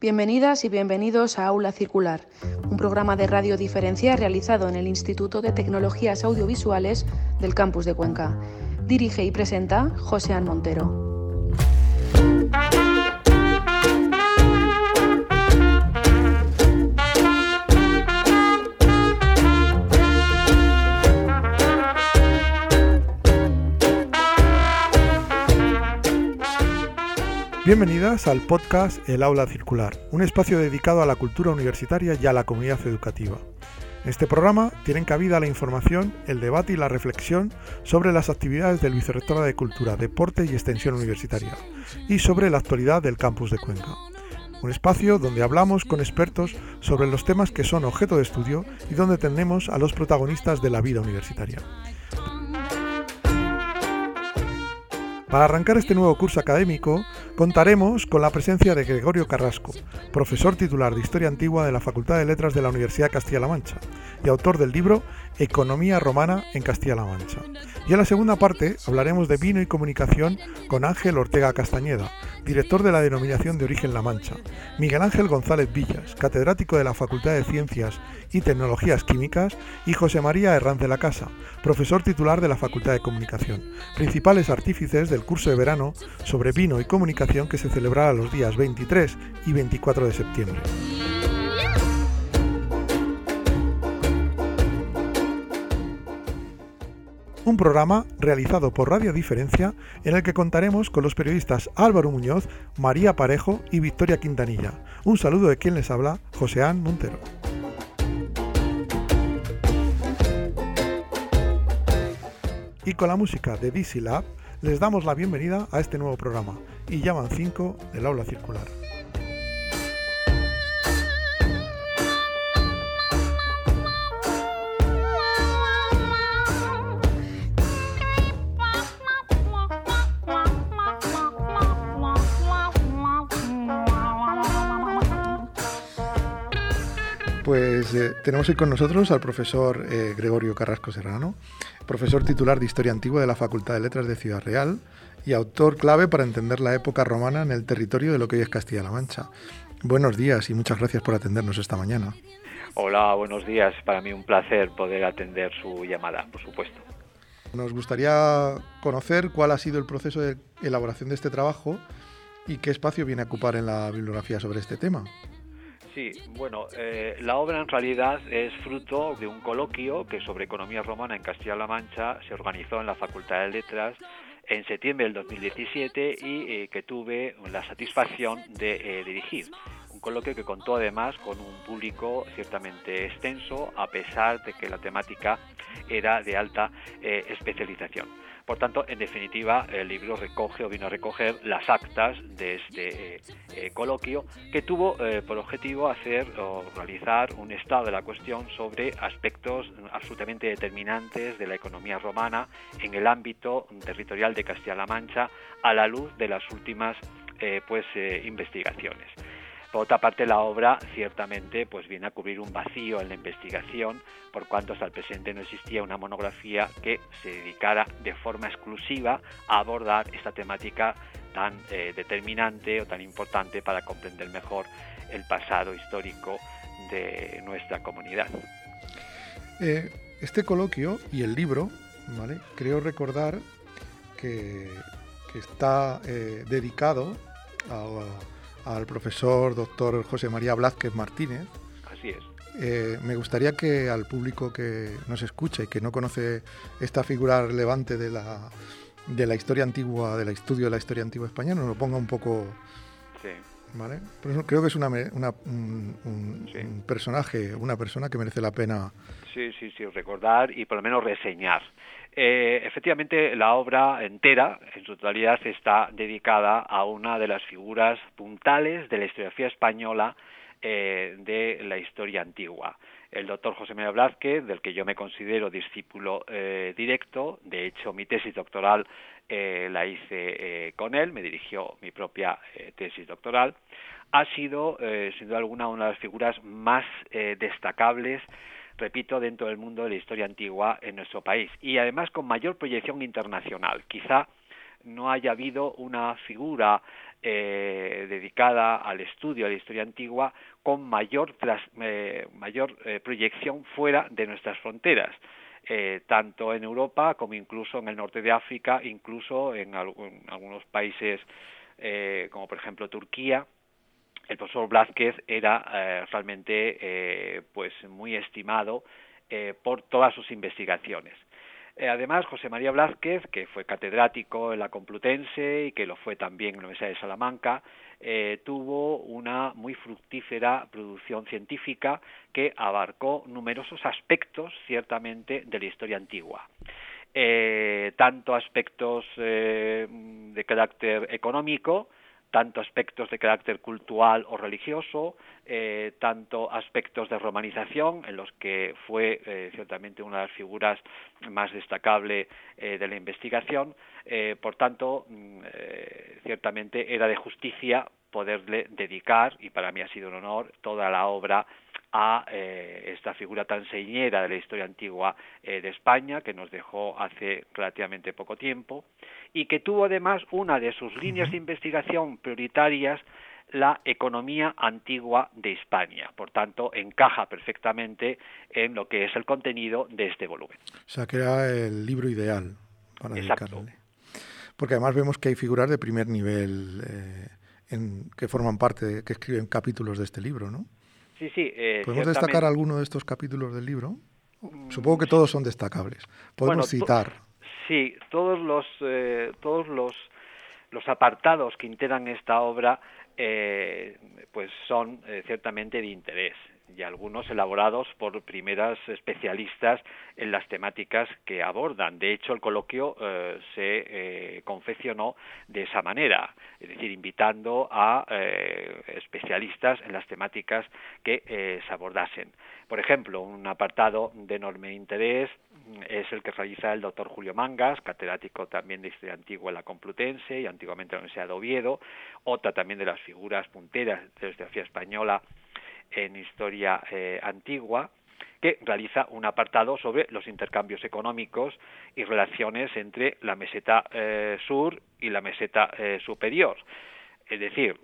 Bienvenidas y bienvenidos a Aula Circular, un programa de radio diferencial realizado en el Instituto de Tecnologías Audiovisuales del Campus de Cuenca. Dirige y presenta José Montero. Bienvenidas al podcast El Aula Circular, un espacio dedicado a la cultura universitaria y a la comunidad educativa. En este programa tienen cabida la información, el debate y la reflexión sobre las actividades del Vicerrectorado de Cultura, Deporte y Extensión Universitaria y sobre la actualidad del campus de Cuenca. Un espacio donde hablamos con expertos sobre los temas que son objeto de estudio y donde tenemos a los protagonistas de la vida universitaria. Para arrancar este nuevo curso académico, contaremos con la presencia de Gregorio Carrasco, profesor titular de Historia Antigua de la Facultad de Letras de la Universidad Castilla-La Mancha y autor del libro Economía Romana en Castilla-La Mancha. Y en la segunda parte hablaremos de vino y comunicación con Ángel Ortega Castañeda, director de la denominación de origen La Mancha, Miguel Ángel González Villas, catedrático de la Facultad de Ciencias y Tecnologías Químicas, y José María Herranz de la Casa, profesor titular de la Facultad de Comunicación, principales artífices del curso de verano sobre vino y comunicación que se celebrará los días 23 y 24 de septiembre. Un programa realizado por Radio Diferencia en el que contaremos con los periodistas Álvaro Muñoz, María Parejo y Victoria Quintanilla. Un saludo de quien les habla, Joséán Montero. Y con la música de DC Lab les damos la bienvenida a este nuevo programa y llaman 5 del aula circular. Pues eh, tenemos hoy con nosotros al profesor eh, Gregorio Carrasco Serrano, profesor titular de Historia Antigua de la Facultad de Letras de Ciudad Real y autor clave para entender la época romana en el territorio de lo que hoy es Castilla-La Mancha. Buenos días y muchas gracias por atendernos esta mañana. Hola, buenos días. Para mí un placer poder atender su llamada, por supuesto. Nos gustaría conocer cuál ha sido el proceso de elaboración de este trabajo y qué espacio viene a ocupar en la bibliografía sobre este tema. Sí, bueno, eh, la obra en realidad es fruto de un coloquio que sobre economía romana en Castilla-La Mancha se organizó en la Facultad de Letras en septiembre del 2017 y eh, que tuve la satisfacción de eh, dirigir. Un coloquio que contó además con un público ciertamente extenso, a pesar de que la temática era de alta especialización. Por tanto, en definitiva, el libro recoge o vino a recoger las actas de este eh, eh, coloquio que tuvo eh, por objetivo hacer o realizar un estado de la cuestión sobre aspectos absolutamente determinantes de la economía romana en el ámbito territorial de Castilla-La Mancha a la luz de las últimas pues, investigaciones. Por otra parte, la obra ciertamente pues viene a cubrir un vacío en la investigación, por cuanto hasta el presente no existía una monografía que se dedicara de forma exclusiva a abordar esta temática tan eh, determinante o tan importante para comprender mejor el pasado histórico de nuestra comunidad. Eh, este coloquio y el libro, ¿vale? creo recordar que, está eh, dedicado a al profesor doctor José María Blázquez Martínez. Así es. Eh, me gustaría que al público que nos escucha y que no conoce esta figura relevante de la, de la historia antigua, del estudio de la historia antigua española, nos lo ponga un poco... Sí. ¿Vale? creo que es una, un, personaje, una persona que merece la pena. Sí, sí, sí, recordar y por lo menos reseñar. Eh, efectivamente, la obra entera, en su totalidad, está dedicada a una de las figuras puntales de la historiografía española eh, de la historia antigua. El doctor José María Blázquez, del que yo me considero discípulo eh, directo, de hecho mi tesis doctoral la hice con él, me dirigió mi propia tesis doctoral, ha sido, sin duda alguna, una de las figuras más destacables repito, dentro del mundo de la historia antigua en nuestro país y además con mayor proyección internacional. Quizá no haya habido una figura eh, dedicada al estudio de la historia antigua con mayor, eh, mayor eh, proyección fuera de nuestras fronteras. Tanto en Europa como incluso en el norte de África, incluso en, algunos países como por ejemplo Turquía, el profesor Blázquez era realmente pues muy estimado por todas sus investigaciones. Eh, además, José María Blázquez, que fue catedrático en la Complutense y que lo fue también en la Universidad de Salamanca, eh, tuvo una muy fructífera producción científica que abarcó numerosos aspectos, ciertamente, de la historia antigua. Eh, tanto aspectos de carácter económico, tanto aspectos de carácter cultural o religioso, eh, tanto aspectos de romanización, en los que fue eh, ciertamente una de las figuras más destacables eh, de la investigación. por tanto, mm, ciertamente era de justicia poderle dedicar, y para mí ha sido un honor, toda la obra a eh, esta figura tan señera de la historia antigua eh, de España, que nos dejó hace relativamente poco tiempo, y que tuvo además una de sus líneas de investigación prioritarias la economía antigua de España. Por tanto, encaja perfectamente en lo que es el contenido de este volumen. O sea, que era el libro ideal para dedicarle. Porque además vemos que hay figuras de primer nivel eh, en, que forman parte, que escriben capítulos de este libro, ¿no? Sí, sí. Eh, ¿Podemos destacar alguno de estos capítulos del libro? Mm, Supongo que todos son destacables. Podemos citar. Sí, todos los, eh, todos los, los apartados que integran esta obra eh, pues son eh, ciertamente de interés y algunos elaborados por primeras especialistas en las temáticas que abordan. De hecho, el coloquio eh, se eh, confeccionó de esa manera, es decir, invitando a eh, especialistas en las temáticas que se abordasen. Por ejemplo, un apartado de enorme interés es el que realiza el doctor Julio Mangas, catedrático también de Historia Antigua en la Complutense y antiguamente en la Universidad de Oviedo, otra también de las figuras punteras de la historiografía española en historia eh, antigua, que realiza un apartado sobre los intercambios económicos y relaciones entre la meseta eh, sur y la meseta eh, superior. Es decir,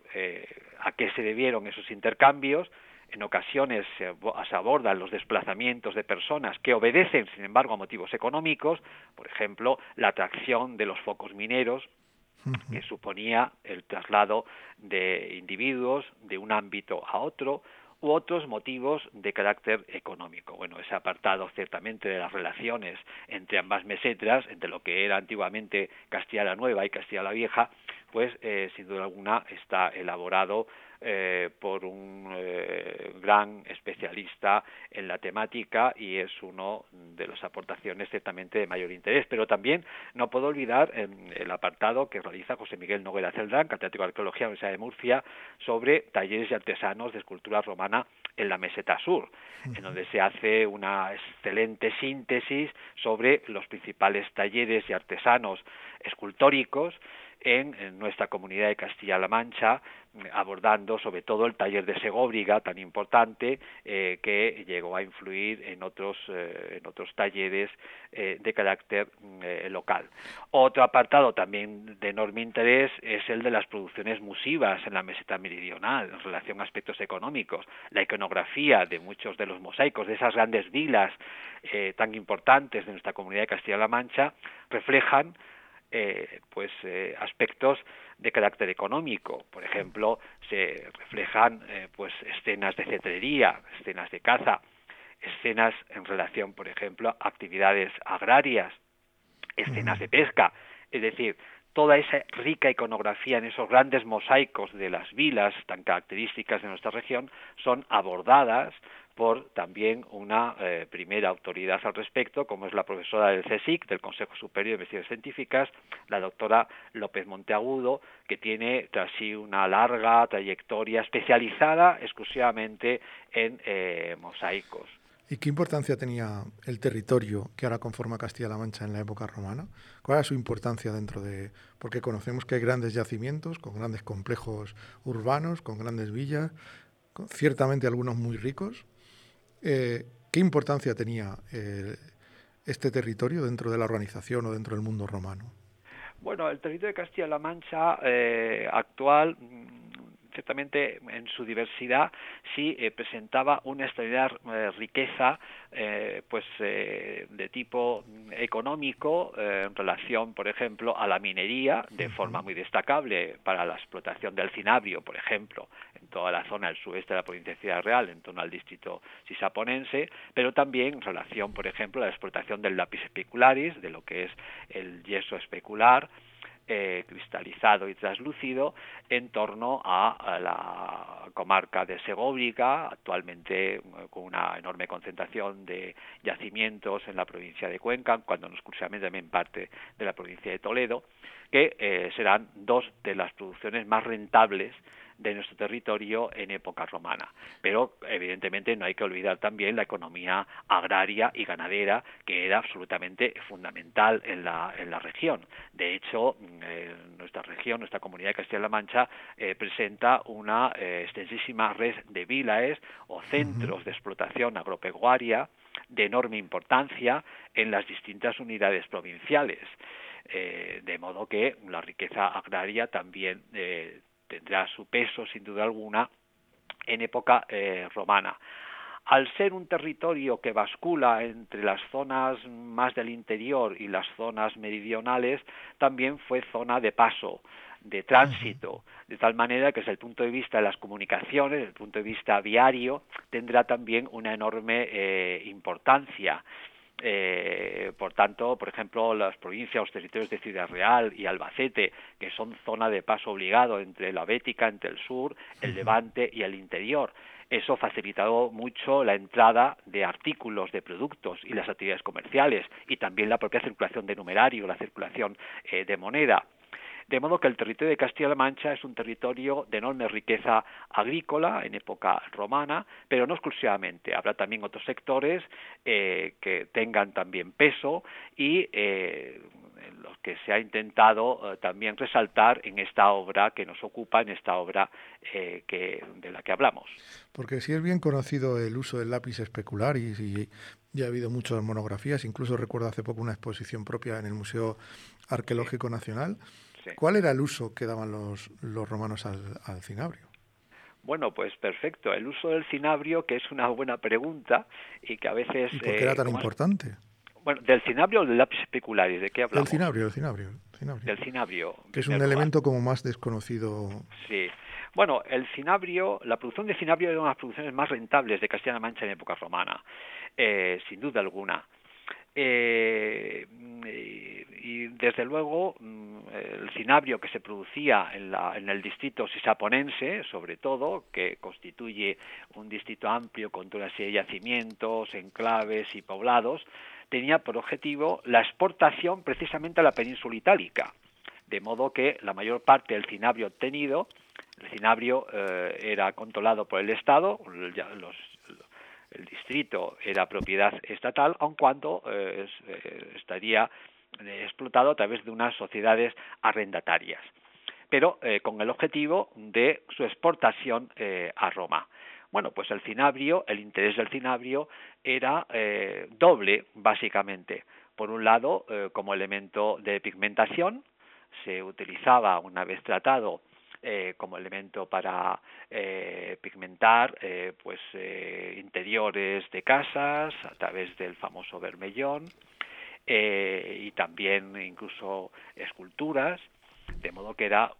a qué se debieron esos intercambios. En ocasiones se abordan los desplazamientos de personas que obedecen, sin embargo, a motivos económicos, por ejemplo, la atracción de los focos mineros que suponía el traslado de individuos de un ámbito a otro, u otros motivos de carácter económico. Bueno, ese apartado ciertamente de las relaciones entre ambas mesetras, entre lo que era antiguamente Castilla la Nueva y Castilla la Vieja, pues eh, sin duda alguna está elaborado eh, por un eh, gran especialista en la temática y es uno de las aportaciones ciertamente de mayor interés. Pero también no puedo olvidar el apartado que realiza José Miguel Noguera Celdrán, catedrático de Arqueología de la Universidad de Murcia, sobre talleres y artesanos de escultura romana en la meseta sur, en donde se hace una excelente síntesis sobre los principales talleres y artesanos escultóricos en, nuestra comunidad de Castilla-La Mancha, abordando sobre todo el taller de Segóbriga, tan importante, eh, que llegó a influir en otros, eh, en otros talleres eh, de carácter mm, local. Otro apartado también de enorme interés es el de las producciones musivas en la meseta meridional, en relación a aspectos económicos. La iconografía de muchos de los mosaicos, de esas grandes vilas tan importantes de nuestra comunidad de Castilla-La Mancha, reflejan eh, pues eh, aspectos de carácter económico. Por ejemplo se reflejan eh, pues escenas de cetrería escenas de caza escenas en relación por ejemplo a actividades agrarias escenas de pesca. Es decir toda esa rica iconografía en esos grandes mosaicos de las vilas tan características de nuestra región son abordadas por también una eh, primera autoridad al respecto, como es la profesora del CSIC, del Consejo Superior de Investigaciones Científicas, la doctora López Monteagudo, que tiene tras sí una larga trayectoria especializada exclusivamente en eh, mosaicos. ¿Y qué importancia tenía el territorio que ahora conforma Castilla-La Mancha en la época romana? ¿Cuál era su importancia dentro de...? Porque conocemos que hay grandes yacimientos, con grandes complejos urbanos, con grandes villas, ciertamente algunos muy ricos, eh, ¿Qué importancia tenía eh, este territorio dentro de la organización o dentro del mundo romano? Bueno, el territorio de Castilla-La Mancha eh, actual ciertamente en su diversidad sí eh, presentaba una extraordinaria eh, riqueza eh, pues de tipo económico en relación por ejemplo a la minería de forma muy destacable para la explotación del cinabrio por ejemplo en toda la zona del sudeste de la provincia de Ciudad Real en torno al distrito sisaponense pero también en relación por ejemplo a la explotación del lápiz especularis de lo que es el yeso especular eh, cristalizado y traslúcido en torno a, la comarca de Segovia, actualmente eh, con una enorme concentración de yacimientos en la provincia de Cuenca, cuando no exclusivamente también parte de la provincia de Toledo, que eh, serán dos de las producciones más rentables de nuestro territorio en época romana. Pero evidentemente no hay que olvidar también la economía agraria y ganadera que era absolutamente fundamental en la, en la región. De hecho, mm, nuestra región, nuestra comunidad de Castilla-La Mancha eh, presenta una eh, extensísima red de vilaes o centros de explotación agropecuaria de enorme importancia en las distintas unidades provinciales. Eh, de modo que la riqueza agraria también tendrá su peso sin duda alguna en época eh, romana. Al ser un territorio que bascula entre las zonas más del interior y las zonas meridionales, también fue zona de paso, de tránsito, de tal manera que desde el punto de vista de las comunicaciones, desde el punto de vista viario, tendrá también una enorme eh, importancia. Eh, por tanto, por ejemplo, las provincias, los territorios de Ciudad Real y Albacete, que son zona de paso obligado entre la Bética, entre el sur, el Levante y el interior. Eso facilitado mucho la entrada de artículos, de productos y las actividades comerciales y también la propia circulación de numerario, la circulación eh, de moneda. De modo que el territorio de Castilla-La Mancha es un territorio de enorme riqueza agrícola en época romana, pero no exclusivamente. Habrá también otros sectores eh, que tengan también peso y eh, los que se ha intentado eh, también resaltar en esta obra que nos ocupa, en esta obra que, de la que hablamos. Porque si es bien conocido el uso del lápiz especular y, ya ha habido muchas monografías, incluso recuerdo hace poco una exposición propia en el Museo Arqueológico Nacional. ¿Cuál era el uso que daban los, los romanos al, cinabrio? Bueno, pues perfecto. El uso del cinabrio, que es una buena pregunta y que a veces... ¿Y por qué era eh, tan importante? Bueno, ¿del cinabrio o del lápiz especularis? ¿De qué hablamos? Del cinabrio, del cinabrio. Del cinabrio. Que es un elemento como más desconocido. Sí. Bueno, el cinabrio, la producción de cinabrio era una de las producciones más rentables de Castilla-La Mancha en época romana, eh, sin duda alguna. Eh, y desde luego mm, el cinabrio que se producía en, la, en el distrito sisaponense, sobre todo, que constituye un distrito amplio con toda una serie de yacimientos, enclaves y poblados, tenía por objetivo la exportación precisamente a la península itálica, de modo que la mayor parte del cinabrio obtenido, el cinabrio eh, era controlado por el Estado, los el distrito era propiedad estatal, aun cuando eh, eh, estaría eh, explotado a través de unas sociedades arrendatarias, pero con el objetivo de su exportación a Roma. Bueno, pues el cinabrio, el interés del cinabrio era doble, básicamente. Por un lado, como elemento de pigmentación, se utilizaba, una vez tratado, eh, como elemento para eh, pigmentar eh, pues interiores de casas a través del famoso vermellón y también incluso esculturas de modo que era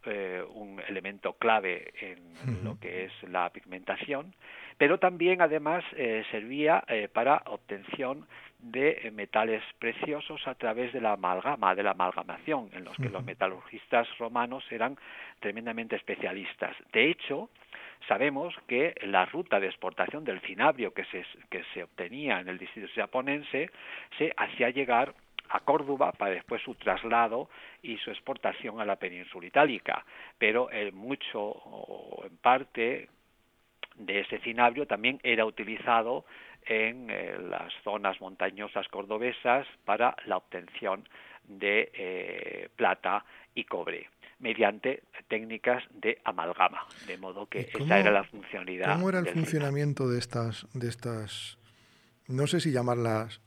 un elemento clave en lo que es la pigmentación, pero también además servía para obtención de metales preciosos a través de la amalgama, de la amalgamación, en los que los metalurgistas romanos eran tremendamente especialistas. De hecho, sabemos que la ruta de exportación del cinabrio que se, que se obtenía en el distrito japonense se hacía llegar a Córdoba para después su traslado y su exportación a la península itálica, pero en mucho o en parte de ese cinabrio también era utilizado en eh, las zonas montañosas cordobesas para la obtención de eh, plata y cobre mediante técnicas de amalgama, de modo que esa era la funcionalidad. ¿Cómo era el funcionamiento de estas, de estas, no sé si llamarlas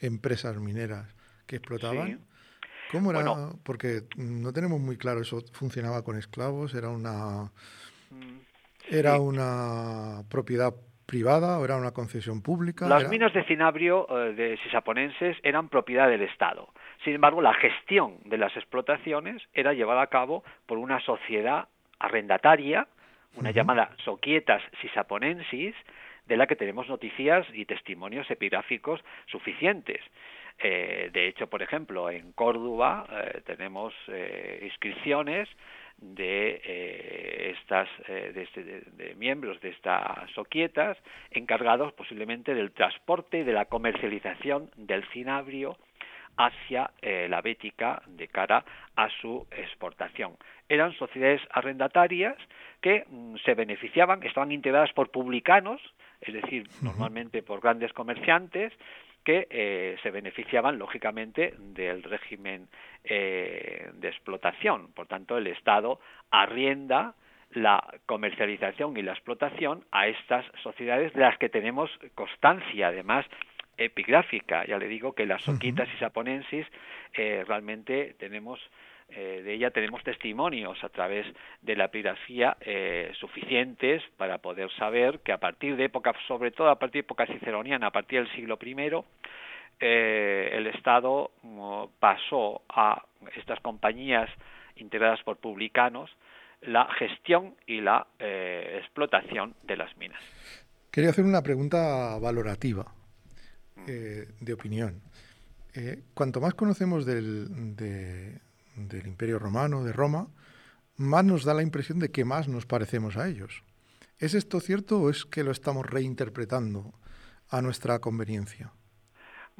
empresas mineras que explotaban? ¿Cómo era? Porque no tenemos muy claro eso. ¿Funcionaba con esclavos? ¿Era una, era una propiedad privada o era una concesión pública? Las minas de cinabrio eh, de sisaponenses eran propiedad del Estado. Sin embargo, la gestión de las explotaciones era llevada a cabo por una sociedad arrendataria, una llamada Soquietas Sisaponensis, de la que tenemos noticias y testimonios epigráficos suficientes. Eh, de hecho, por ejemplo, en Córdoba eh, tenemos eh, inscripciones de estas este, de, miembros de estas soquietas encargados posiblemente del transporte y de la comercialización del cinabrio hacia la Bética de cara a su exportación. Eran sociedades arrendatarias que mm, se beneficiaban, estaban integradas por publicanos, es decir, normalmente por grandes comerciantes, que eh, se beneficiaban lógicamente del régimen eh, de explotación. Por tanto, el Estado arrienda la comercialización y la explotación a estas sociedades de las que tenemos constancia, además epigráfica. Ya le digo que las soquitas y saponensis eh, realmente tenemos eh, de ella tenemos testimonios a través de la epigrafía eh, suficientes para poder saber que a partir de época, sobre todo a partir de época ciceroniana, a partir del siglo I, eh, el Estado mm, pasó a estas compañías integradas por publicanos la gestión y la explotación de las minas. Quería hacer una pregunta valorativa, de opinión. cuanto más conocemos del, de, del Imperio Romano, de Roma, más nos da la impresión de que más nos parecemos a ellos. ¿Es esto cierto o es que lo estamos reinterpretando a nuestra conveniencia?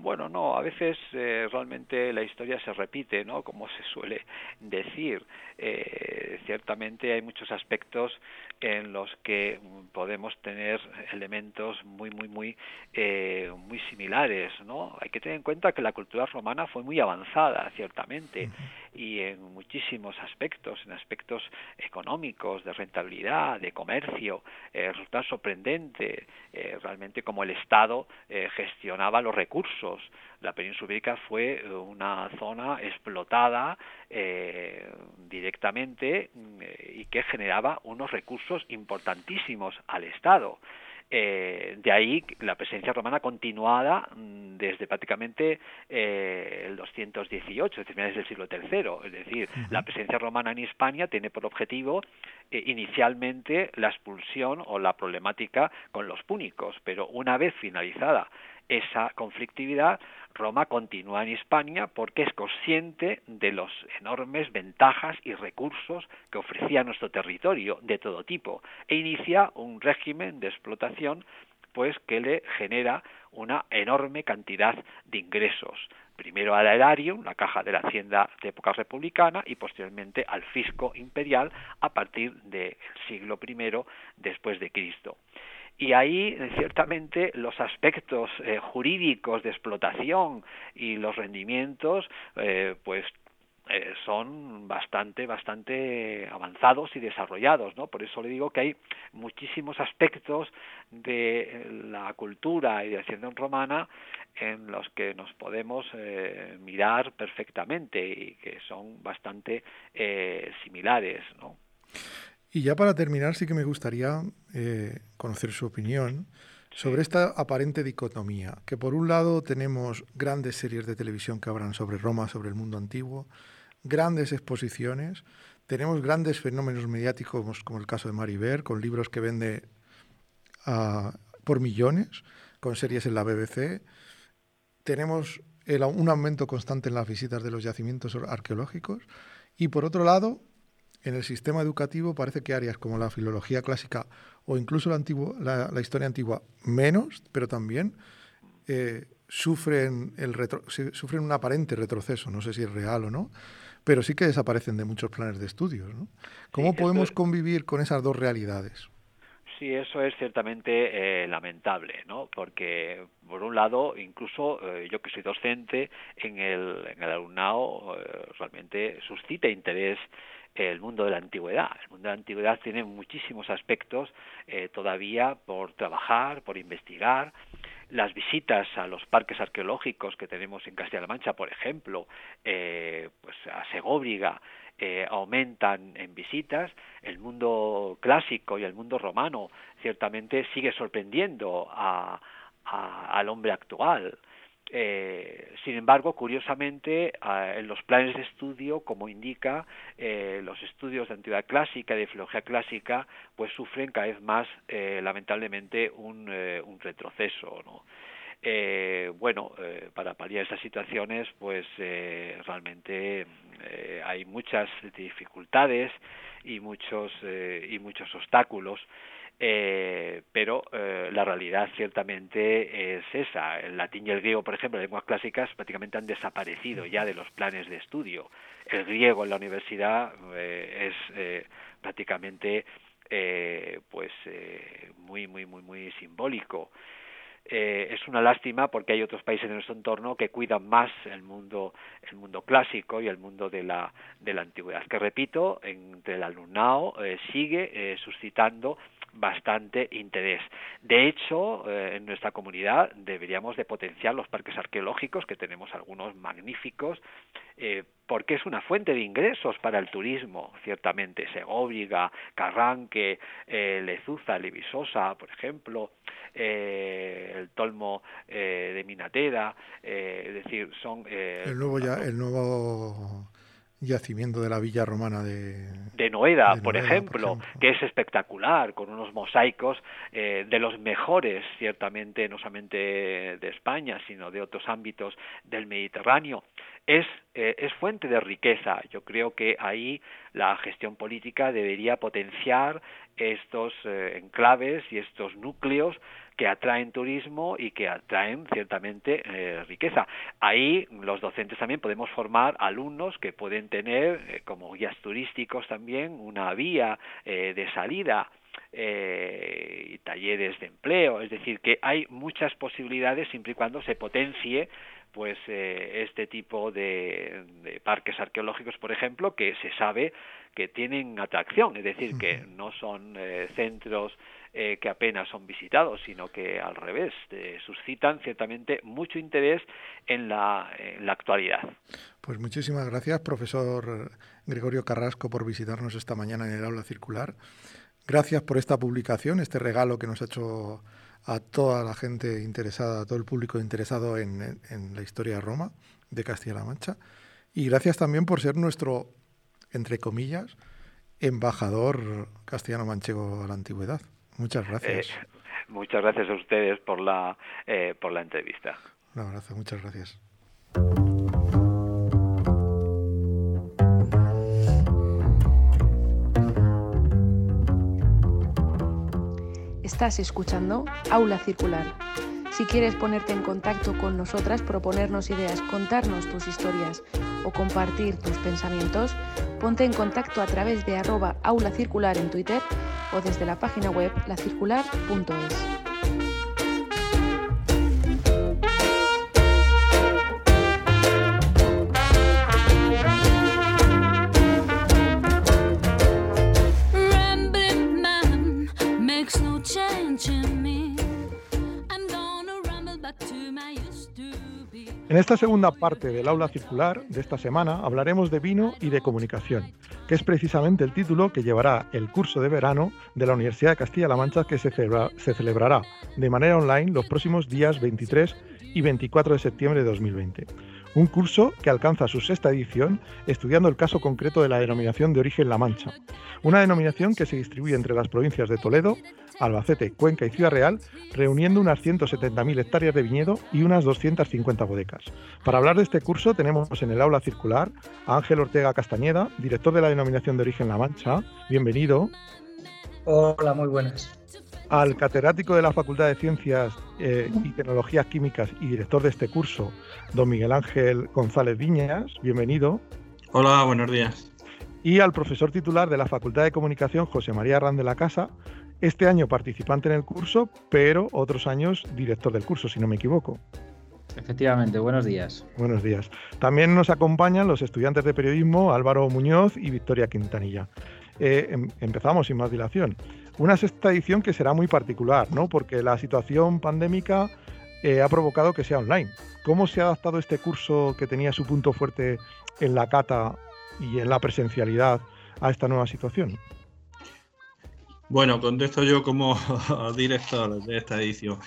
Bueno, no, a veces eh, realmente la historia se repite, ¿no? Como se suele decir. Eh, ciertamente hay muchos aspectos en los que podemos tener elementos muy, muy, muy, eh, muy similares, ¿no? Hay que tener en cuenta que la cultura romana fue muy avanzada, ciertamente, y en muchísimos aspectos, en aspectos económicos, de rentabilidad, de comercio, resulta sorprendente realmente cómo el Estado gestionaba los recursos la península ibérica fue eh, una zona explotada eh, directamente eh, y que generaba unos recursos importantísimos al Estado. De ahí la presencia romana continuada mm, desde prácticamente el 218, desde finales del siglo III. Es decir, la presencia romana en Hispania tiene por objetivo inicialmente la expulsión o la problemática con los púnicos, pero una vez finalizada esa conflictividad, Roma continúa en Hispania porque es consciente de las enormes ventajas y recursos que ofrecía nuestro territorio de todo tipo e inicia un régimen de explotación pues que le genera una enorme cantidad de ingresos. Primero al erario, la caja de la hacienda de época republicana, y posteriormente al fisco imperial a partir del siglo I después de Cristo y ahí ciertamente los aspectos eh, jurídicos de explotación y los rendimientos eh, pues eh, son bastante bastante avanzados y desarrollados no por eso le digo que hay muchísimos aspectos de la cultura y de la ciencia romana en los que nos podemos mirar perfectamente y que son bastante similares no y ya para terminar, sí que me gustaría eh, conocer su opinión sobre esta aparente dicotomía, que por un lado tenemos grandes series de televisión que hablan sobre Roma, sobre el mundo antiguo, grandes exposiciones, tenemos grandes fenómenos mediáticos como el caso de Maribel, con libros que vende ah, por millones, con series en la BBC, tenemos un aumento constante en las visitas de los yacimientos arqueológicos. Y por otro lado en el sistema educativo parece que áreas como la filología clásica o incluso la, la, historia antigua menos, pero también eh, sufren, el sufren un aparente retroceso, no sé si es real o no, pero sí que desaparecen de muchos planes de estudios. ¿no? ¿Cómo podemos convivir con esas dos realidades? Sí, eso es ciertamente eh, lamentable, ¿no? Porque, por un lado, incluso eh, yo que soy docente, en el, en el alumnado realmente suscita interés el mundo de la antigüedad. El mundo de la antigüedad tiene muchísimos aspectos eh, todavía por trabajar, por investigar. Las visitas a los parques arqueológicos que tenemos en Castilla-La Mancha, por ejemplo, eh, pues a Segóbriga, eh, aumentan en visitas. El mundo clásico y el mundo romano ciertamente sigue sorprendiendo a, al hombre actual. Eh, sin embargo, curiosamente, en los planes de estudio, como indica, eh, los estudios de antigüedad clásica y de filología clásica, pues sufren cada vez más, eh, lamentablemente, un, un retroceso. ¿no? bueno, para paliar esas situaciones, pues realmente hay muchas dificultades y muchos y muchos obstáculos eh, pero eh, la realidad ciertamente es esa. El latín y el griego, por ejemplo, lenguas clásicas prácticamente han desaparecido ya de los planes de estudio. El griego en la universidad eh, es eh, prácticamente pues muy muy muy muy simbólico. Eh, es una lástima porque hay otros países en nuestro entorno que cuidan más el mundo el mundo clásico y el mundo de la de la antigüedad que repito entre el alumnado eh, sigue eh, suscitando bastante interés. De hecho, eh, en nuestra comunidad deberíamos de potenciar los parques arqueológicos, que tenemos algunos magníficos, eh, porque es una fuente de ingresos para el turismo, ciertamente. Segóbriga, Carranque, eh, Lezuza, Levisosa, por ejemplo, el Tolmo de Minatera, es decir, son... el nuevo ya, el nuevo yacimiento de la villa romana de, de, Noeda, por, ejemplo, que es espectacular, con unos mosaicos eh, de los mejores, ciertamente, no solamente de España, sino de otros ámbitos del Mediterráneo. Es, eh, es fuente de riqueza. Yo creo que ahí la gestión política debería potenciar estos eh, enclaves y estos núcleos que atraen turismo y que atraen ciertamente eh, riqueza. Ahí los docentes también podemos formar alumnos que pueden tener eh, como guías turísticos también una vía eh, de salida y talleres de empleo, es decir, que hay muchas posibilidades siempre y cuando se potencie pues este tipo de, de, parques arqueológicos, por ejemplo, que se sabe que tienen atracción, es decir, que no son centros eh, que apenas son visitados, sino que al revés, eh, suscitan ciertamente mucho interés en la, en la actualidad. Pues muchísimas gracias, profesor Gregorio Carrasco, por visitarnos esta mañana en el aula circular. Gracias por esta publicación, este regalo que nos ha hecho a toda la gente interesada, a todo el público interesado en, en la historia de Roma, de Castilla-La Mancha. Y gracias también por ser nuestro, entre comillas, embajador castellano-manchego a la antigüedad. Muchas gracias. Eh, muchas gracias a ustedes por la, eh, por la entrevista. Un abrazo, muchas gracias. Estás escuchando Aula Circular si quieres ponerte en contacto con nosotras, proponernos ideas, contarnos tus historias o compartir tus pensamientos, ponte en contacto a través de arroba aula circular en Twitter o desde la página web lacircular.es. En esta segunda parte del aula circular de esta semana hablaremos de vino y de comunicación, que es precisamente el título que llevará el curso de verano de la Universidad de Castilla-La Mancha que se, celebrará de manera online los próximos días 23 y 24 de septiembre de 2020 un curso que alcanza su sexta edición estudiando el caso concreto de la denominación de origen La Mancha, una denominación que se distribuye entre las provincias de Toledo, Albacete, Cuenca y Ciudad Real, reuniendo unas 170.000 hectáreas de viñedo y unas 250 bodecas. Para hablar de este curso tenemos en el aula circular a Ángel Ortega Castañeda, director de la denominación de origen La Mancha. Bienvenido. Hola, muy buenas al catedrático de la Facultad de Ciencias eh, y Tecnologías Químicas y director de este curso, don Miguel Ángel González Viñas. Bienvenido. Hola, buenos días. Y al profesor titular de la Facultad de Comunicación, José María Arran de la Casa, este año participante en el curso, pero otros años director del curso, si no me equivoco. Efectivamente, buenos días. Buenos días. También nos acompañan los estudiantes de periodismo Álvaro Muñoz y Victoria Quintanilla. Eh, em, empezamos sin más dilación. Una sexta edición que será muy particular, ¿no? Porque la situación pandémica eh, ha provocado que sea online. ¿Cómo se ha adaptado este curso que tenía su punto fuerte en la cata y en la presencialidad a esta nueva situación? Bueno, contesto yo como director de esta edición.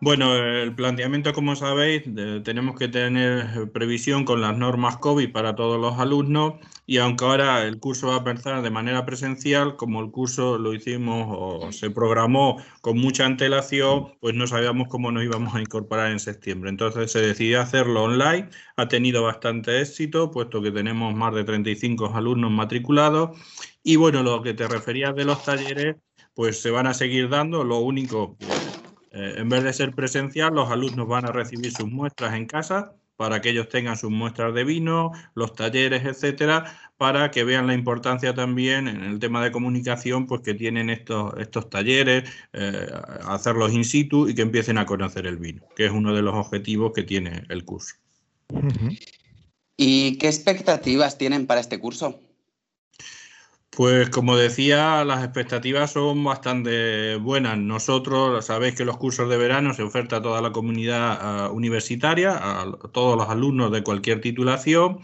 Bueno, el planteamiento, como sabéis, tenemos que tener previsión con las normas COVID para todos los alumnos y aunque ahora el curso va a empezar de manera presencial, como el curso lo hicimos o se programó con mucha antelación, pues no sabíamos cómo nos íbamos a incorporar en septiembre. Entonces se decidió hacerlo online, ha tenido bastante éxito, puesto que tenemos más de 35 alumnos matriculados. Y bueno, lo que te referías de los talleres, pues se van a seguir dando, lo único... Eh, en vez de ser presencial, los alumnos van a recibir sus muestras en casa para que ellos tengan sus muestras de vino, los talleres, etcétera, para que vean la importancia también en el tema de comunicación, pues que tienen estos, estos talleres, eh, hacerlos in situ y que empiecen a conocer el vino, que es uno de los objetivos que tiene el curso. ¿Y qué expectativas tienen para este curso? Pues como decía, las expectativas son bastante buenas. Nosotros sabéis que los cursos de verano se oferta a toda la comunidad ah, universitaria, a todos los alumnos de cualquier titulación.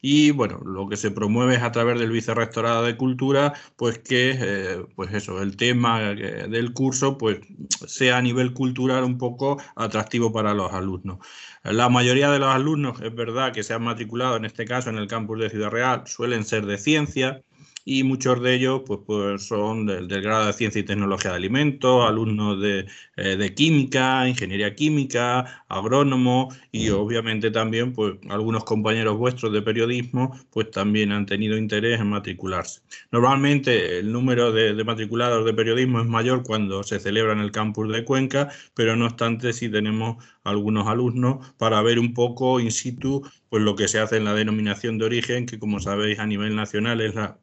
Y bueno, lo que se promueve es a través del Vicerrectorado de Cultura, pues que eh, pues eso, el tema del curso pues sea a nivel cultural un poco atractivo para los alumnos. La mayoría de los alumnos, es verdad que se han matriculado en este caso en el campus de Ciudad Real, suelen ser de ciencia y muchos de ellos pues, pues son del, grado de Ciencia y Tecnología de Alimentos, alumnos de, eh, de, Química, Ingeniería Química, agrónomos y obviamente también pues algunos compañeros vuestros de periodismo pues también han tenido interés en matricularse. Normalmente el número de, de matriculados de periodismo es mayor cuando se celebra en el campus de Cuenca, pero no obstante sí tenemos algunos alumnos para ver un poco in situ pues lo que se hace en la denominación de origen, que como sabéis a nivel nacional es la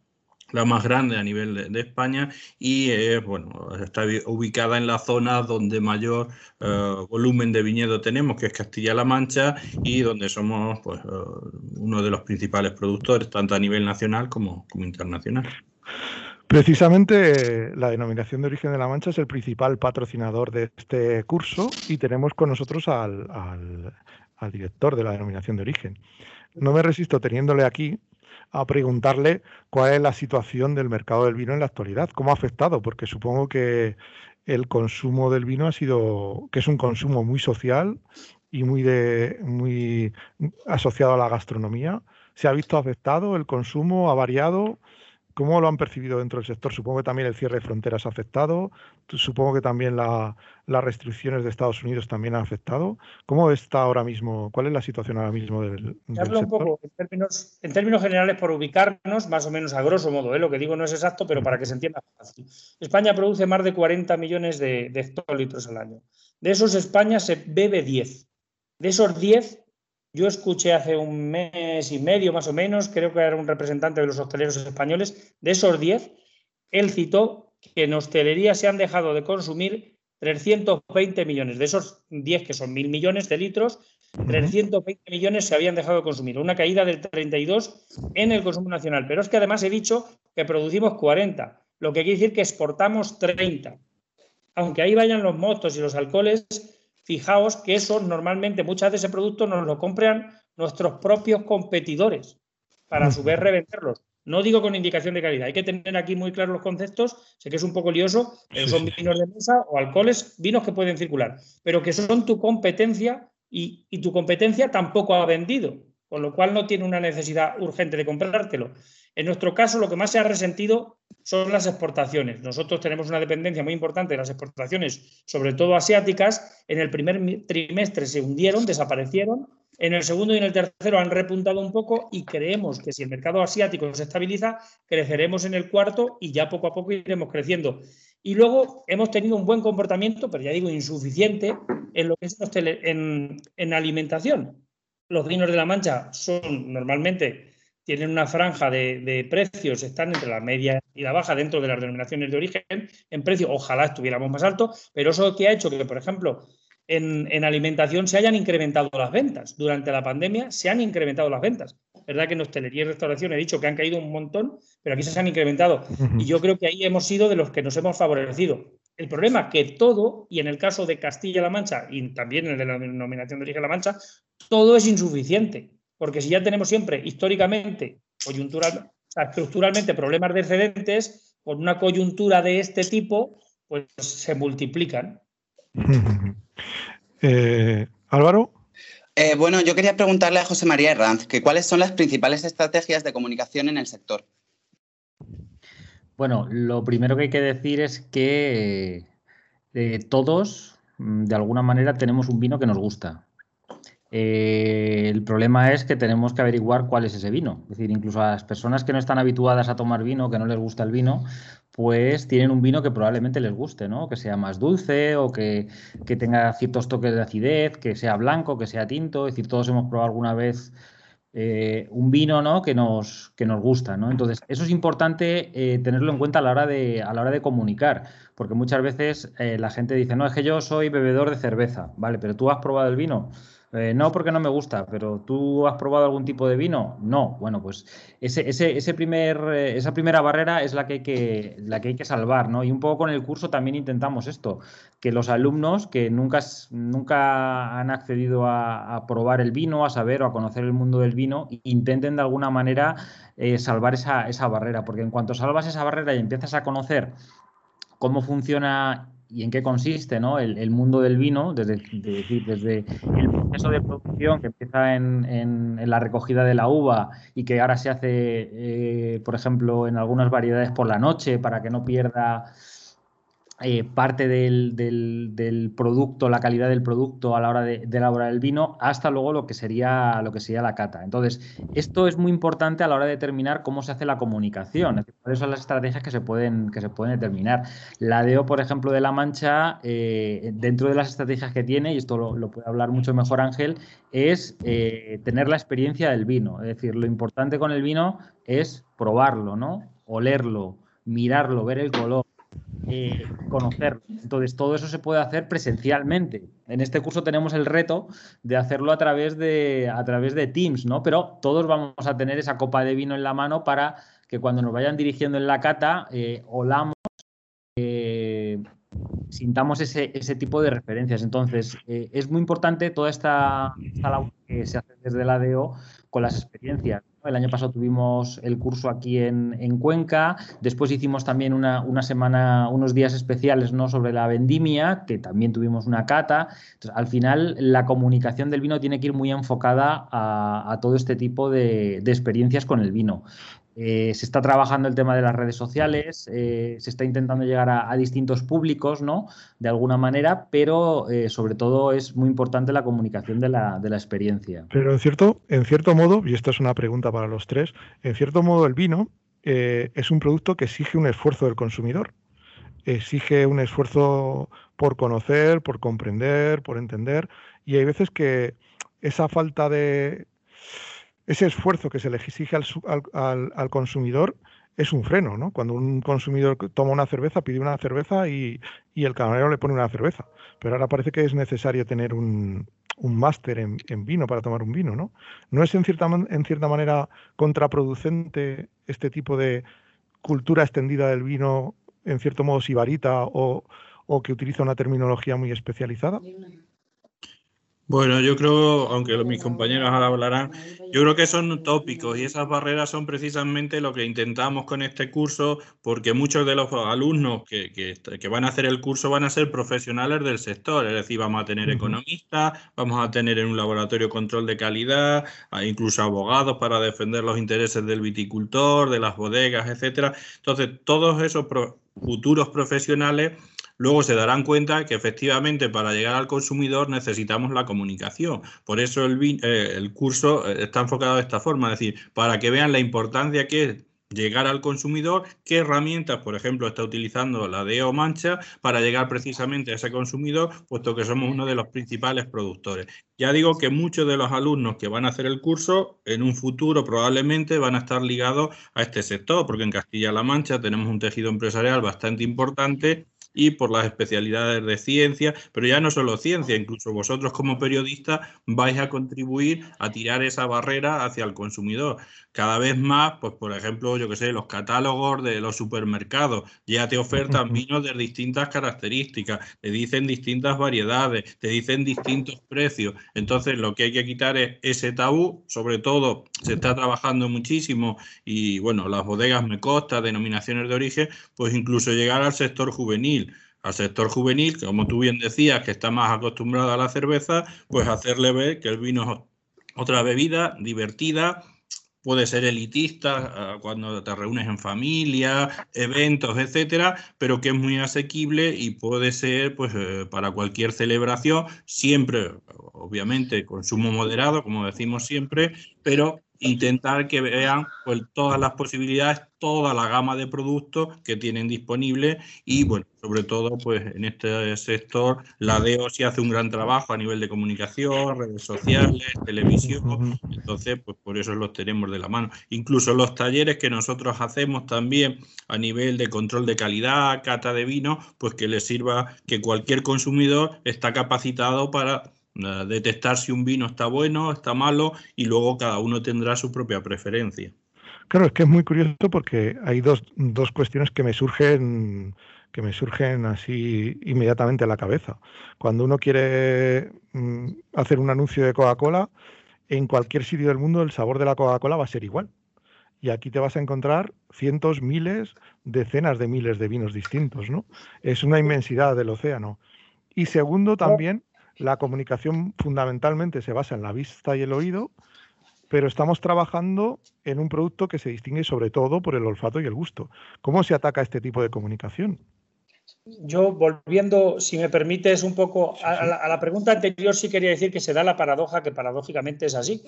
la más grande a nivel de, España y bueno, está ubicada en la zona donde mayor eh, volumen de viñedo tenemos, que es Castilla-La Mancha, y donde somos pues, eh, uno de los principales productores, tanto a nivel nacional como, como internacional. Precisamente la denominación de origen de La Mancha es el principal patrocinador de este curso y tenemos con nosotros al, al director de la denominación de origen. No me resisto teniéndole aquí a preguntarle cuál es la situación del mercado del vino en la actualidad, cómo ha afectado, porque supongo que el consumo del vino ha sido, que es un consumo muy social y muy, de, muy asociado a la gastronomía. ¿Se ha visto afectado el consumo? ¿Ha variado? ¿Cómo lo han percibido dentro del sector? Supongo que también el cierre de fronteras ha afectado, supongo que también las restricciones de Estados Unidos también han afectado. ¿Cómo está ahora mismo? ¿Cuál es la situación ahora mismo del, Hablo un poco en términos, en términos, generales por ubicarnos, más o menos a grosso modo, ¿eh? lo que digo no es exacto, pero para que se entienda fácil. España produce más de 40 millones de, de hectolitros al año. De esos España se bebe 10. De esos 10, yo escuché hace un mes y medio más o menos, creo que era un representante de los hosteleros españoles, de esos 10, él citó que en hostelería se han dejado de consumir 320 millones. De esos 10, que son mil millones de litros, 320 millones se habían dejado de consumir. Una caída del 32 en el consumo nacional. Pero es que además he dicho que producimos 40, lo que quiere decir que exportamos 30. Aunque ahí vayan los motos y los alcoholes, fijaos que eso normalmente, muchas de ese producto nos lo compran nuestros propios competidores para a su vez revenderlos. No digo con indicación de calidad, hay que tener aquí muy claros los conceptos. Sé que es un poco lioso, pero son vinos de mesa o alcoholes, vinos que pueden circular, pero que son tu competencia y, y tu competencia tampoco ha vendido, con lo cual no tiene una necesidad urgente de comprártelo. En nuestro caso, lo que más se ha resentido son las exportaciones. Nosotros tenemos una dependencia muy importante de las exportaciones, sobre todo asiáticas. En el primer trimestre se hundieron, desaparecieron. En el segundo y en el tercero han repuntado un poco y creemos que si el mercado asiático se estabiliza, creceremos en el cuarto y ya poco a poco iremos creciendo. Y luego hemos tenido un buen comportamiento, pero ya digo insuficiente, en lo que es en, en alimentación. Los vinos de la Mancha son normalmente tienen una franja de, precios, están entre la media y la baja dentro de las denominaciones de origen en precio. Ojalá estuviéramos más alto, pero eso que ha hecho que, por ejemplo, en, alimentación se hayan incrementado las ventas. Durante la pandemia se han incrementado las ventas. verdad que en hostelería y restauración he dicho que han caído un montón, pero aquí se han incrementado. Y yo creo que ahí hemos sido de los que nos hemos favorecido. El problema es que todo, y en el caso de Castilla-La Mancha y también en el de la denominación de origen La Mancha, todo es insuficiente. Porque si ya tenemos siempre históricamente, coyuntural, estructuralmente problemas de excedentes, con una coyuntura de este tipo, pues se multiplican. Eh, Álvaro. Eh, bueno, yo quería preguntarle a José María Herranz que cuáles son las principales estrategias de comunicación en el sector. Bueno, lo primero que hay que decir es que eh, todos, mm, de alguna manera, tenemos un vino que nos gusta. El problema es que tenemos que averiguar cuál es ese vino. Es decir, incluso a las personas que no están habituadas a tomar vino, que no les gusta el vino, pues tienen un vino que probablemente les guste, ¿no? Que sea más dulce o que, tenga ciertos toques de acidez, que sea blanco, que sea tinto. Es decir, todos hemos probado alguna vez eh, un vino, ¿no? Que nos, que nos gusta, ¿no? Entonces, eso es importante eh, tenerlo en cuenta a la hora de, a la hora de comunicar, porque muchas veces eh, la gente dice, no, es que yo soy bebedor de cerveza, ¿vale? Pero tú has probado el vino. Eh, no, porque no me gusta, pero ¿tú has probado algún tipo de vino? No. Bueno, pues ese, ese, primer, eh, esa primera barrera es la que, hay que, la que hay que salvar, ¿no? Y un poco con el curso también intentamos esto, que los alumnos que nunca, nunca han accedido a, probar el vino, a saber o a conocer el mundo del vino, intenten de alguna manera eh, salvar esa, esa barrera, porque en cuanto salvas esa barrera y empiezas a conocer cómo funciona y en qué consiste ¿no? el, mundo del vino, desde, el proceso de producción que empieza en, en, la recogida de la uva y que ahora se hace, eh, por ejemplo, en algunas variedades por la noche para que no pierda eh, parte del, del, producto, la calidad del producto a la hora de, elaborar el vino, hasta luego lo que sería lo que sería la cata. Entonces, esto es muy importante a la hora de determinar cómo se hace la comunicación, cuáles son las estrategias que se pueden, que se pueden determinar. La DEO, por ejemplo, de La Mancha, eh, dentro de las estrategias que tiene, y esto lo, puede hablar mucho mejor Ángel, es eh, tener la experiencia del vino. Es decir, lo importante con el vino es probarlo, ¿no? Olerlo, mirarlo, ver el color eh, conocerlo. Entonces, todo eso se puede hacer presencialmente. En este curso tenemos el reto de hacerlo a través de, a través de Teams, ¿no? Pero todos vamos a tener esa copa de vino en la mano para que cuando nos vayan dirigiendo en la cata, eh, olamos, sintamos ese, ese, tipo de referencias. Entonces, eh, es muy importante toda esta, labor que se hace desde la DO con las experiencias. El año pasado tuvimos el curso aquí en, Cuenca, después hicimos también una, semana, unos días especiales ¿no? sobre la vendimia, que también tuvimos una cata. al final, la comunicación del vino tiene que ir muy enfocada a, todo este tipo de, experiencias con el vino. Eh, se está trabajando el tema de las redes sociales, eh, se está intentando llegar a, distintos públicos, ¿no? De alguna manera, pero eh, sobre todo es muy importante la comunicación de la, de la, experiencia. Pero en cierto, en cierto modo, y esta es una pregunta para los tres, en cierto modo el vino es un producto que exige un esfuerzo del consumidor, exige un esfuerzo por conocer, por comprender, por entender, y hay veces que esa falta de ese esfuerzo que se le exige al, consumidor es un freno, ¿no? Cuando un consumidor toma una cerveza, pide una cerveza y, el camarero le pone una cerveza. Pero ahora parece que es necesario tener un, máster en, vino para tomar un vino, ¿no? ¿No es en cierta, en cierta manera contraproducente este tipo de cultura extendida del vino, en cierto modo sibarita o, o que utiliza una terminología muy especializada? Bueno, yo creo, aunque mis compañeros ahora hablarán, yo creo que son tópicos y esas barreras son precisamente lo que intentamos con este curso, porque muchos de los alumnos que, que, van a hacer el curso van a ser profesionales del sector, es decir, vamos a tener economistas, vamos a tener en un laboratorio control de calidad, incluso abogados para defender los intereses del viticultor, de las bodegas, etcétera. Entonces, todos esos futuros profesionales luego se darán cuenta que efectivamente para llegar al consumidor necesitamos la comunicación. Por eso el, eh, curso eh, está enfocado de esta forma, es decir, para que vean la importancia que es llegar al consumidor, qué herramientas, por ejemplo, está utilizando la DEO Mancha para llegar precisamente a ese consumidor, puesto que somos uno de los principales productores. Ya digo que muchos de los alumnos que van a hacer el curso, en un futuro probablemente van a estar ligados a este sector, porque en Castilla-La Mancha tenemos un tejido empresarial bastante importante y por las especialidades de ciencia, pero ya no solo ciencia, incluso vosotros como periodistas vais a contribuir a tirar esa barrera hacia el consumidor. Cada vez más, pues por ejemplo, yo que sé, los catálogos de los supermercados ya te ofertan vinos de distintas características, te dicen distintas variedades, te dicen distintos precios. Entonces, lo que hay que quitar es ese tabú, sobre todo se está trabajando muchísimo y bueno, las bodegas me consta, denominaciones de origen, pues incluso llegar al sector juvenil al sector juvenil, que como tú bien decías, que está más acostumbrado a la cerveza, pues hacerle ver que el vino es otra bebida divertida, puede ser elitista ah, cuando te reúnes en familia, eventos, etcétera, pero que es muy asequible y puede ser pues eh, para cualquier celebración, siempre obviamente consumo moderado, como decimos siempre, pero intentar que vean pues, todas las posibilidades, toda la gama de productos que tienen disponibles y, bueno, sobre todo, pues en este sector, la DEO sí hace un gran trabajo a nivel de comunicación, redes sociales, televisión, entonces, pues por eso los tenemos de la mano. Incluso los talleres que nosotros hacemos también a nivel de control de calidad, cata de vino, pues que les sirva que cualquier consumidor está capacitado para detectar si un vino está bueno, está malo y luego cada uno tendrá su propia preferencia. Claro, es que es muy curioso porque hay dos, dos cuestiones que me surgen que me surgen así inmediatamente a la cabeza. Cuando uno quiere mm, hacer un anuncio de Coca-Cola, en cualquier sitio del mundo el sabor de la Coca-Cola va a ser igual. Y aquí te vas a encontrar cientos, miles, decenas de miles de vinos distintos, ¿no? Es una inmensidad del océano. Y segundo, también la comunicación fundamentalmente se basa en la vista y el oído, pero estamos trabajando en un producto que se distingue sobre todo por el olfato y el gusto. ¿Cómo se ataca este tipo de comunicación? Yo, volviendo, si me permites, un poco a, la, pregunta anterior, sí quería decir que se da la paradoja, que paradójicamente es así.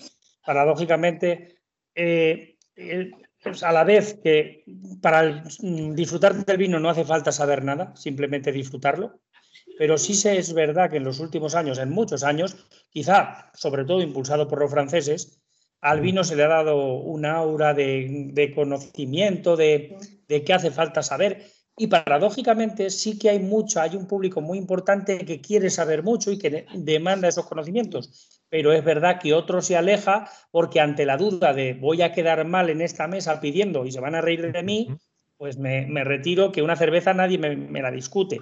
Paradójicamente, eh, pues a la vez que para disfrutar del vino no hace falta saber nada, simplemente disfrutarlo pero sí es verdad que en los últimos años, en muchos años, quizá sobre todo impulsado por los franceses, al vino se le ha dado un aura de, conocimiento, de, de qué hace falta saber. Y paradójicamente sí que hay mucho, hay un público muy importante que quiere saber mucho y que demanda esos conocimientos. Pero es verdad que otro se aleja porque ante la duda de voy a quedar mal en esta mesa pidiendo y se van a reír de mí, pues me, retiro que una cerveza nadie me la discute.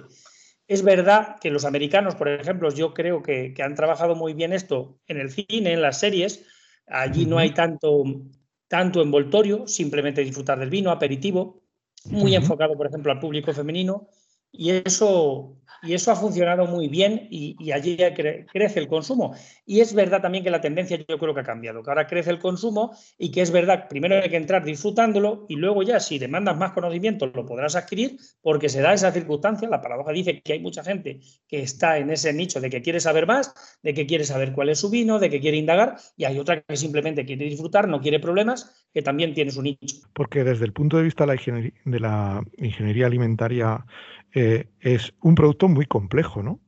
Es verdad que los americanos, por ejemplo, yo creo que, han trabajado muy bien esto en el cine, en las series. Allí no hay tanto, tanto envoltorio, simplemente disfrutar del vino, aperitivo, muy enfocado, por ejemplo, al público femenino. Y eso, y eso ha funcionado muy bien y, allí crece el consumo. Y es verdad también que la tendencia yo creo que ha cambiado, que ahora crece el consumo y que es verdad, primero hay que entrar disfrutándolo y luego ya si demandas más conocimiento lo podrás adquirir porque se da esa circunstancia. La paradoja dice que hay mucha gente que está en ese nicho de que quiere saber más, de que quiere saber cuál es su vino, de que quiere indagar y hay otra que simplemente quiere disfrutar, no quiere problemas, que también tiene su nicho. Porque desde el punto de vista de la ingeniería alimentaria, eh, es un producto muy complejo, ¿no?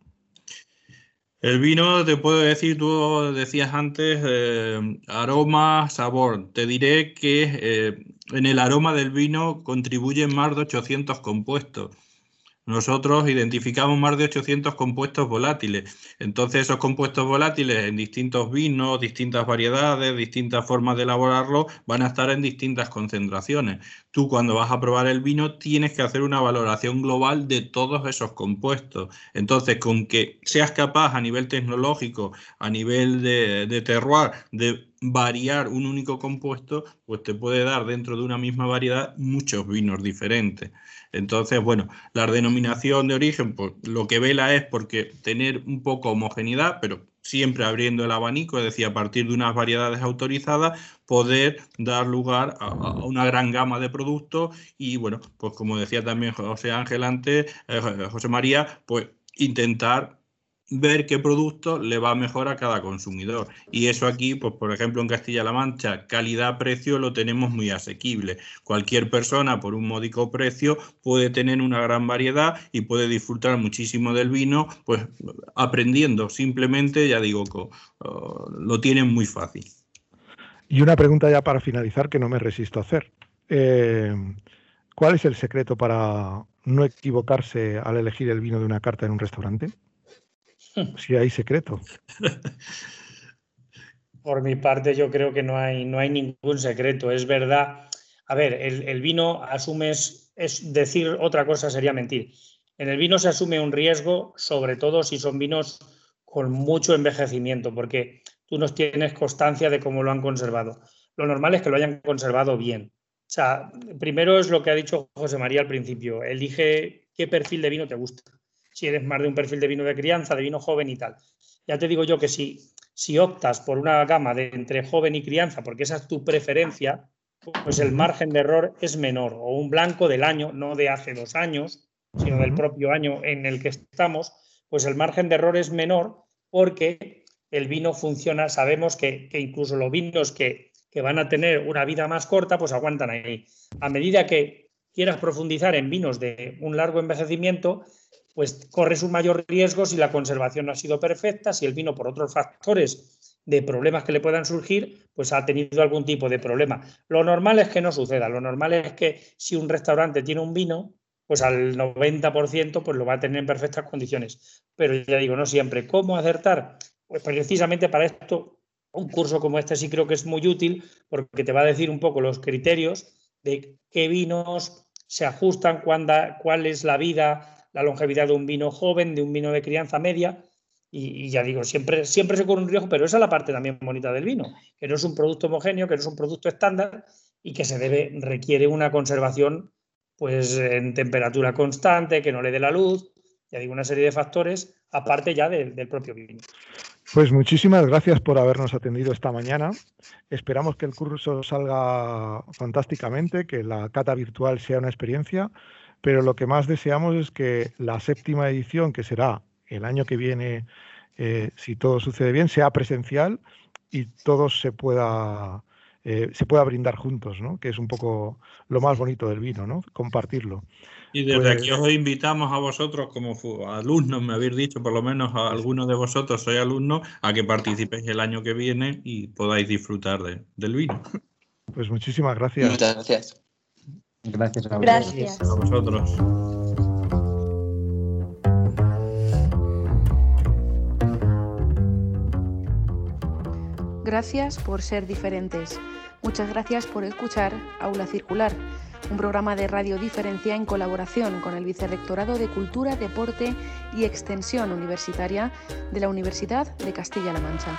El vino, te puedo decir, tú decías antes, eh, aroma, sabor. Te diré que eh, en el aroma del vino contribuyen más de 800 compuestos. Nosotros identificamos más de 800 compuestos volátiles. Entonces, esos compuestos volátiles en distintos vinos, distintas variedades, distintas formas de elaborarlo, van a estar en distintas concentraciones. Tú cuando vas a probar el vino tienes que hacer una valoración global de todos esos compuestos. Entonces, con que seas capaz a nivel tecnológico, a nivel de, de terroir, de variar un único compuesto, pues te puede dar dentro de una misma variedad muchos vinos diferentes. Entonces, bueno, la denominación de origen, pues lo que vela es porque tener un poco homogeneidad, pero siempre abriendo el abanico, es decir, a partir de unas variedades autorizadas, poder dar lugar a, una gran gama de productos. Y, bueno, pues como decía también José Ángel antes, eh, José María, pues intentar ver qué producto le va mejor a cada consumidor. Y eso aquí, pues por ejemplo en Castilla-La Mancha, calidad-precio lo tenemos muy asequible. Cualquier persona por un módico precio puede tener una gran variedad y puede disfrutar muchísimo del vino, pues aprendiendo simplemente, ya digo, lo tienen muy fácil. Y una pregunta ya para finalizar que no me resisto a hacer. Eh, ¿Cuál es el secreto para no equivocarse al elegir el vino de una carta en un restaurante? Si hay secreto. Por mi parte, yo creo que no hay, no hay ningún secreto. Es verdad. A ver, el, vino asumes, es decir otra cosa sería mentir. En el vino se asume un riesgo, sobre todo si son vinos con mucho envejecimiento, porque tú no tienes constancia de cómo lo han conservado. Lo normal es que lo hayan conservado bien. O sea, primero es lo que ha dicho José María al principio. Elige qué perfil de vino te gusta. Si eres más de un perfil de vino de crianza, de vino joven y tal. Ya te digo yo que si, si optas por una gama de entre joven y crianza, porque esa es tu preferencia, pues el margen de error es menor. O un blanco del año, no de hace dos años, sino del propio año en el que estamos, pues el margen de error es menor porque el vino funciona. Sabemos que, que incluso los vinos que, que van a tener una vida más corta, pues aguantan ahí. A medida que quieras profundizar en vinos de un largo envejecimiento, pues corres un mayor riesgo si la conservación no ha sido perfecta, si el vino por otros factores de problemas que le puedan surgir, pues ha tenido algún tipo de problema. Lo normal es que no suceda, lo normal es que si un restaurante tiene un vino, pues al 90% pues lo va a tener en perfectas condiciones. Pero ya digo, no siempre. ¿Cómo acertar? Pues precisamente para esto un curso como este sí creo que es muy útil porque te va a decir un poco los criterios de qué vinos se ajustan, cuál es la vida, la longevidad de un vino joven, de un vino de crianza media. Y, ya digo, siempre, siempre se corre un riesgo, pero esa es la parte también bonita del vino, que no es un producto homogéneo, que no es un producto estándar y que se debe, requiere una conservación pues en temperatura constante, que no le dé la luz, ya digo, una serie de factores, aparte ya del propio vino. Pues muchísimas gracias por habernos atendido esta mañana. Esperamos que el curso salga fantásticamente, que la cata virtual sea una experiencia, pero lo que más deseamos es que la séptima edición, que será el año que viene, eh, si todo sucede bien, sea presencial y todos se pueda, eh, se pueda brindar juntos, ¿no? que es un poco lo más bonito del vino, ¿no? compartirlo. Y desde aquí pues os invitamos a vosotros, como alumnos, me habéis dicho, por lo menos a algunos de vosotros soy alumno, a que participéis el año que viene y podáis disfrutar del vino. Pues muchísimas gracias. Muchas gracias. Gracias a, gracias. a vosotros. Gracias por ser diferentes. Muchas gracias por escuchar Aula Circular un programa de radio diferencia en colaboración con el Vicerrectorado de Cultura, Deporte y Extensión Universitaria de la Universidad de Castilla-La Mancha.